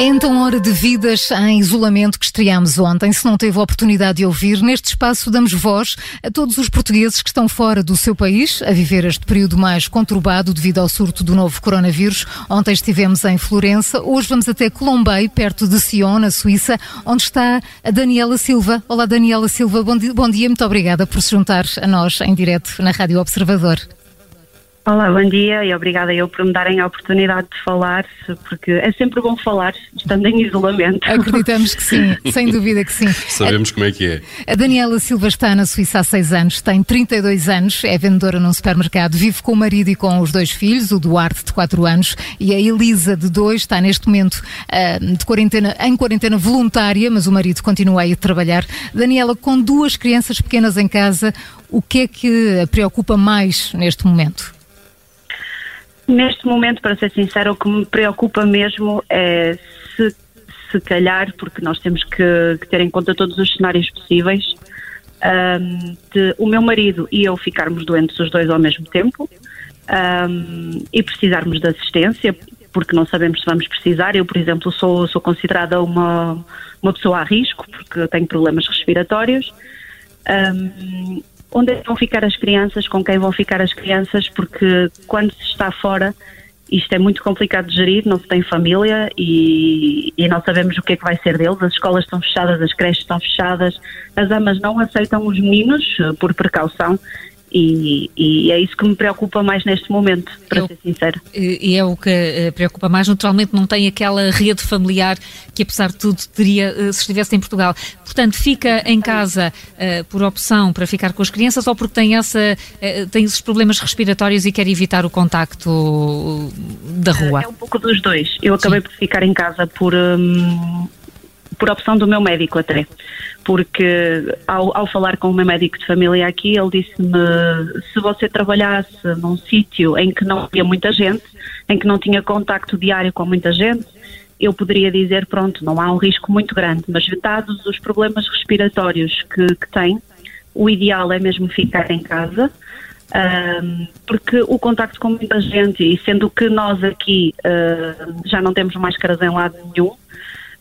É então hora de vidas em isolamento que estreámos ontem. Se não teve a oportunidade de ouvir, neste espaço damos voz a todos os portugueses que estão fora do seu país a viver este período mais conturbado devido ao surto do novo coronavírus. Ontem estivemos em Florença, hoje vamos até Colombei, perto de Sion, na Suíça, onde está a Daniela Silva. Olá, Daniela Silva, bom dia, bom dia muito obrigada por se juntar a nós em direto na Rádio Observador. Olá, bom dia e obrigada eu por me darem a oportunidade de falar, porque é sempre bom falar estando em isolamento. Acreditamos que sim, sem dúvida que sim. Sabemos como é que é. A Daniela Silva está na Suíça há seis anos, tem 32 anos, é vendedora num supermercado, vive com o marido e com os dois filhos, o Duarte de 4 anos e a Elisa de 2, está neste momento uh, de quarentena, em quarentena voluntária, mas o marido continua aí a trabalhar. Daniela, com duas crianças pequenas em casa, o que é que a preocupa mais neste momento? Neste momento, para ser sincero, o que me preocupa mesmo é se, se calhar, porque nós temos que, que ter em conta todos os cenários possíveis, um, de o meu marido e eu ficarmos doentes os dois ao mesmo tempo um, e precisarmos de assistência, porque não sabemos se vamos precisar. Eu, por exemplo, sou, sou considerada uma, uma pessoa a risco, porque tenho problemas respiratórios. Um, onde é vão ficar as crianças, com quem vão ficar as crianças, porque quando se está fora isto é muito complicado de gerir, não se tem família e, e, não sabemos o que é que vai ser deles. As escolas estão fechadas, as creches estão fechadas, as amas não aceitam os meninos eh, por precaução e, e, é isso que me preocupa mais neste momento, para é ser sincera. E é o que eh, preocupa mais. Naturalmente, não tem aquela rede familiar que, apesar de tudo, teria eh, se estivesse em Portugal. Portanto, fica em casa uh, por opção para ficar com as crianças ou porque tem, essa, uh, tem esses problemas respiratórios e quer evitar o contacto da rua? É um pouco dos dois. Eu acabei Sim. por ficar em casa por. Hum, por opção do meu médico até, porque ao, ao falar com o meu médico de família aqui, ele disse-me se você trabalhasse num sítio em que não havia muita gente, em que não tinha contacto diário com muita gente, eu poderia dizer, pronto, não há um risco muito grande, mas dados os problemas respiratórios que, que tem, o ideal é mesmo ficar em casa, um, porque o contacto com muita gente, e sendo que nós aqui uh, já não temos máscaras em lado nenhum,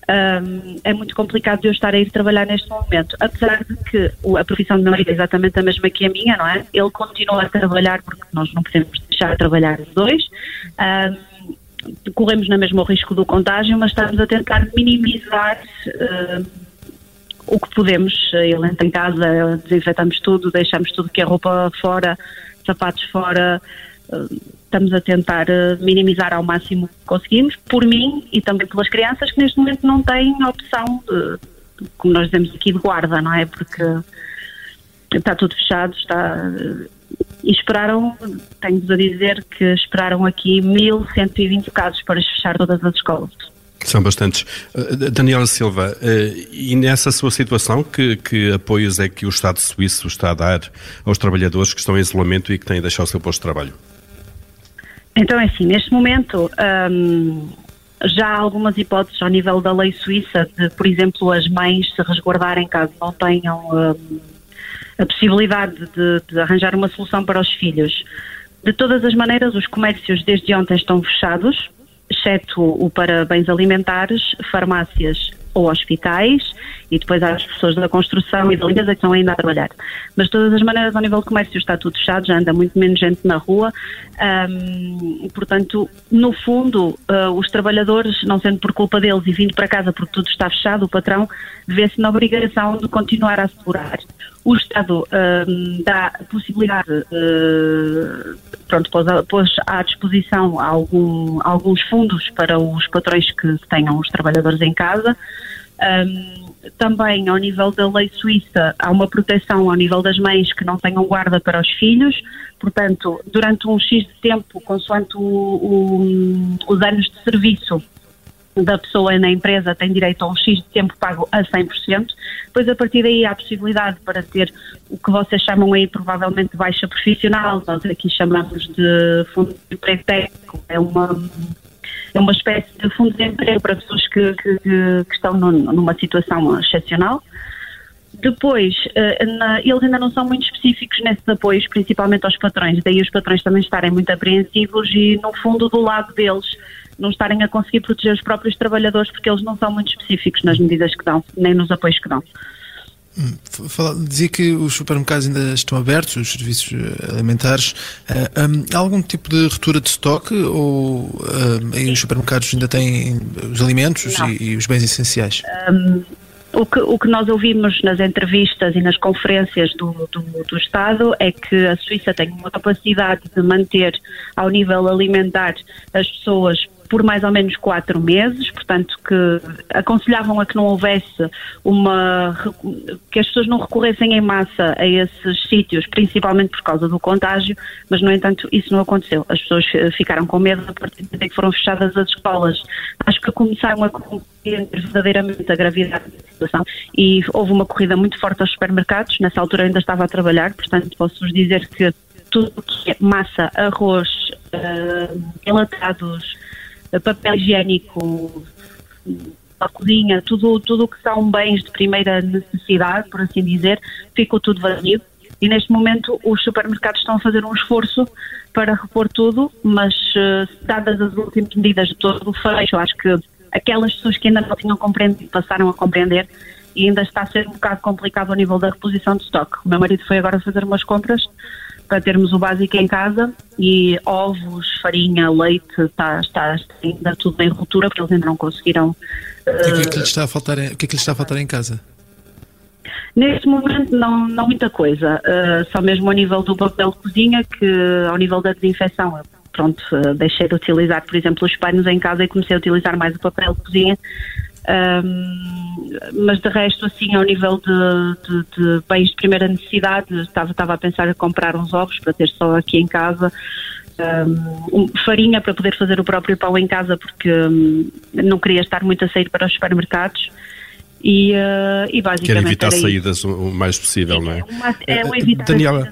um, é muito complicado eu estar a ir trabalhar neste momento. Apesar de que a profissão de meu marido é exatamente a mesma que a minha, não é? Ele continua a trabalhar porque nós não podemos deixar de trabalhar os dois. Um, corremos na mesma o risco do contágio, mas estamos a tentar minimizar uh, o que podemos. Ele entra em casa, desinfetamos tudo, deixamos tudo que é roupa fora, sapatos fora. Uh, estamos a tentar uh, minimizar ao máximo que conseguimos, por mim e também pelas crianças que neste momento não têm opção, de, como nós dizemos aqui, de guarda, não é? Porque está tudo fechado, está. E esperaram, tenho-vos a dizer que esperaram aqui 1.120 casos para fechar todas as escolas. São bastantes. Daniela Silva, e nessa sua situação, que, que apoios é que o Estado suíço está a dar aos trabalhadores que estão em isolamento e que têm a deixar o seu posto de trabalho? Então é assim, neste momento um, já há algumas hipóteses ao nível da lei suíça de, por exemplo, as mães se resguardarem caso não tenham um, a possibilidade de, de, arranjar uma solução para os filhos. De todas as maneiras, os comércios desde ontem estão fechados, exceto o para bens alimentares, farmácias ou hospitais e depois há as pessoas da construção e da limpeza que estão ainda a trabalhar. Mas de todas as maneiras, ao nível do comércio está tudo fechado, já anda muito menos gente na rua. Um, portanto, no fundo, uh, os trabalhadores, não sendo por culpa deles e vindo para casa porque tudo está fechado, o patrão vê-se na obrigação de continuar a assegurar. O Estado um, dá possibilidade, uh, pronto, pôs, pôs à disposição algum, alguns fundos para os patrões que tenham os trabalhadores em casa. Um, também, ao nível da lei suíça, há uma proteção ao nível das mães que não tenham guarda para os filhos. Portanto, durante um X de tempo, consoante o, o, os anos de serviço da pessoa na empresa, tem direito a um X de tempo pago a 100%. Depois, a partir daí, há a possibilidade para ter o que vocês chamam aí, provavelmente, baixa profissional. Nós aqui chamamos de fundo de emprego técnico. É uma é uma espécie de fundo de emprego para pessoas que, que, que estão numa situação excepcional. Depois, na, eles ainda não são muito específicos nesses apoios, principalmente aos patrões, daí os patrões também estarem muito apreensivos e, no fundo, do lado deles, não estarem a conseguir proteger os próprios trabalhadores porque eles não são muito específicos nas medidas que dão, nem nos apoios que dão. Hum, fala, dizia que os supermercados ainda estão abertos, os serviços eh, alimentares. Uh, um, há algum tipo de ruptura de estoque ou uh, os supermercados ainda têm os alimentos e, e, os bens essenciais? Um, o que, o que nós ouvimos nas entrevistas e nas conferências do, do, do, Estado é que a Suíça tem uma capacidade de manter ao nível alimentar as pessoas por mais ou menos quatro meses, portanto que aconselhavam a que não houvesse uma que as pessoas não recorressem em massa a esses sítios, principalmente por causa do contágio, mas no entanto isso não aconteceu. As pessoas ficaram com medo a partir de que foram fechadas as escolas. Acho que começaram a compreender verdadeiramente a gravidade da situação e houve uma corrida muito forte aos supermercados. Nessa altura ainda estava a trabalhar, portanto posso-vos dizer que tudo que é massa, arroz, uh, enlatados, papel higiênico, a cozinha, tudo tudo que são bens de primeira necessidade, por assim dizer, ficou tudo vazio. E neste momento os supermercados estão a fazer um esforço para repor tudo, mas uh, dadas as últimas medidas de todo o fecho, acho que aquelas pessoas que ainda não tinham compreendido passaram a compreender e ainda está a ser um bocado complicado ao nível da reposição de estoque. O meu marido foi agora fazer umas compras para termos o básico em casa e ovos, farinha, leite, está, está ainda tudo em ruptura porque eles ainda não conseguiram. Uh... O que é que lhe está a faltar, em, o que é que lhe está a faltar em casa? Neste momento não, não muita coisa, uh, só mesmo ao nível do papel de cozinha, que ao nível da desinfecção, pronto, uh, deixei de utilizar, por exemplo, os panos em casa e comecei a utilizar mais o papel de cozinha, um, mas de resto, assim, ao nível de, de, de, bens de primeira necessidade, estava, estava a pensar em comprar uns ovos para ter só aqui em casa. Um, farinha para poder fazer o próprio pão em casa porque um, não queria estar muito a sair para os supermercados e, uh, e basicamente Quer evitar saídas o mais possível, não é? É, um evitar Daniela,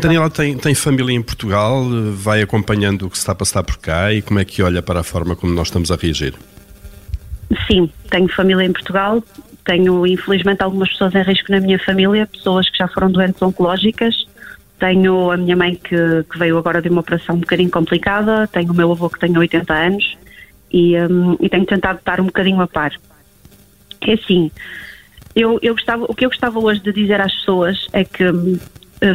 Daniela tem, tem família em Portugal, vai acompanhando o que se está a passar por cá e como é que olha para a forma como nós estamos a reagir? Sim, tenho família em Portugal, tenho infelizmente algumas pessoas em risco na minha família, pessoas que já foram doentes oncológicas. Tenho a minha mãe que, que veio agora de uma operação um bocadinho complicada, tenho o meu avô que tem 80 anos e, um, e tenho tentado estar um bocadinho a par. É assim, eu, eu gostava, o que eu gostava hoje de dizer às pessoas é que uh,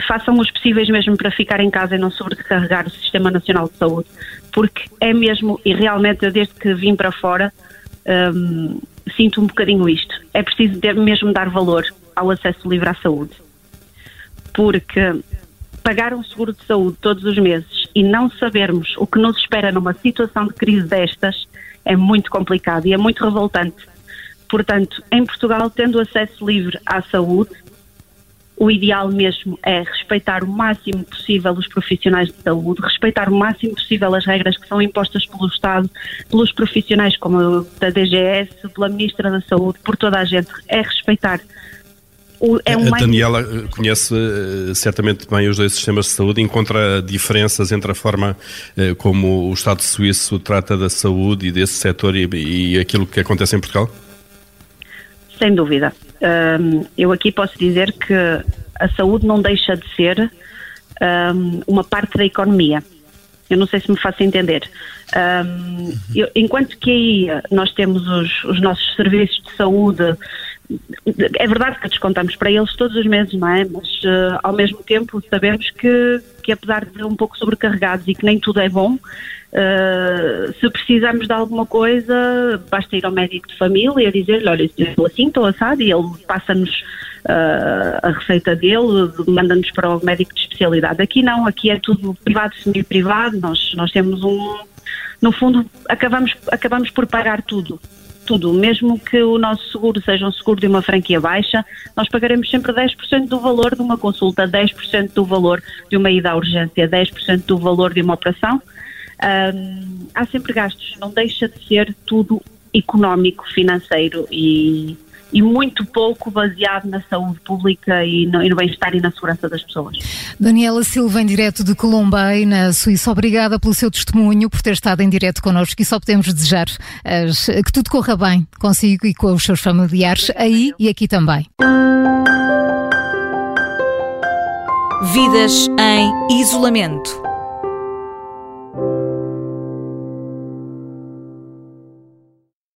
façam os possíveis mesmo para ficar em casa e não sobrecarregar o Sistema Nacional de Saúde, porque é mesmo, e realmente desde que vim para fora, um, sinto um bocadinho isto. É preciso mesmo dar valor ao acesso livre à saúde. Porque pagar um seguro de saúde todos os meses e não sabermos o que nos espera numa situação de crise destas é muito complicado e é muito revoltante. Portanto, em Portugal, tendo acesso livre à saúde, o ideal mesmo é respeitar o máximo possível os profissionais de saúde, respeitar o máximo possível as regras que são impostas pelo Estado, pelos profissionais como da DGS, pela Ministra da Saúde, por toda a gente. É respeitar é um a Daniela eh, conhece uh, certamente bem os dois sistemas de saúde, encontra diferenças entre a forma uh, como o Estado suíço trata da saúde e desse setor e, e aquilo que acontece em Portugal? Sem dúvida. Um, eu aqui posso dizer que a saúde não deixa de ser um, uma parte da economia. Eu não sei se me faço entender. Um, eu, enquanto que aí nós temos os, os, nossos serviços de saúde, é verdade que descontamos para eles todos os meses, não é? Mas uh, ao mesmo tempo sabemos que, que apesar de um pouco sobrecarregados e que nem tudo é bom, Uh, se precisarmos de alguma coisa, basta ir ao médico de família e dizer-lhe, olha, estou assim, estou assado, e ele passa-nos uh, a receita dele, manda-nos para o médico de especialidade. Aqui não, aqui é tudo privado, semi-privado, nós, nós temos um... No fundo, acabamos, acabamos por pagar tudo tudo, mesmo que o nosso seguro seja um seguro de uma franquia baixa, nós pagaremos sempre 10% do valor de uma consulta, 10% do valor de uma ida à urgência, 10% do valor de uma operação. Um, há sempre gastos, não deixa de ser tudo económico, financeiro e, e muito pouco baseado na saúde pública e no, no bem-estar e na segurança das pessoas. Daniela Silva, em direto de Colombay, na Suíça, obrigada pelo seu testemunho, por ter estado em direto connosco e só podemos desejar as, que tudo corra bem consigo e com os seus familiares aí e aqui também. Vidas em isolamento.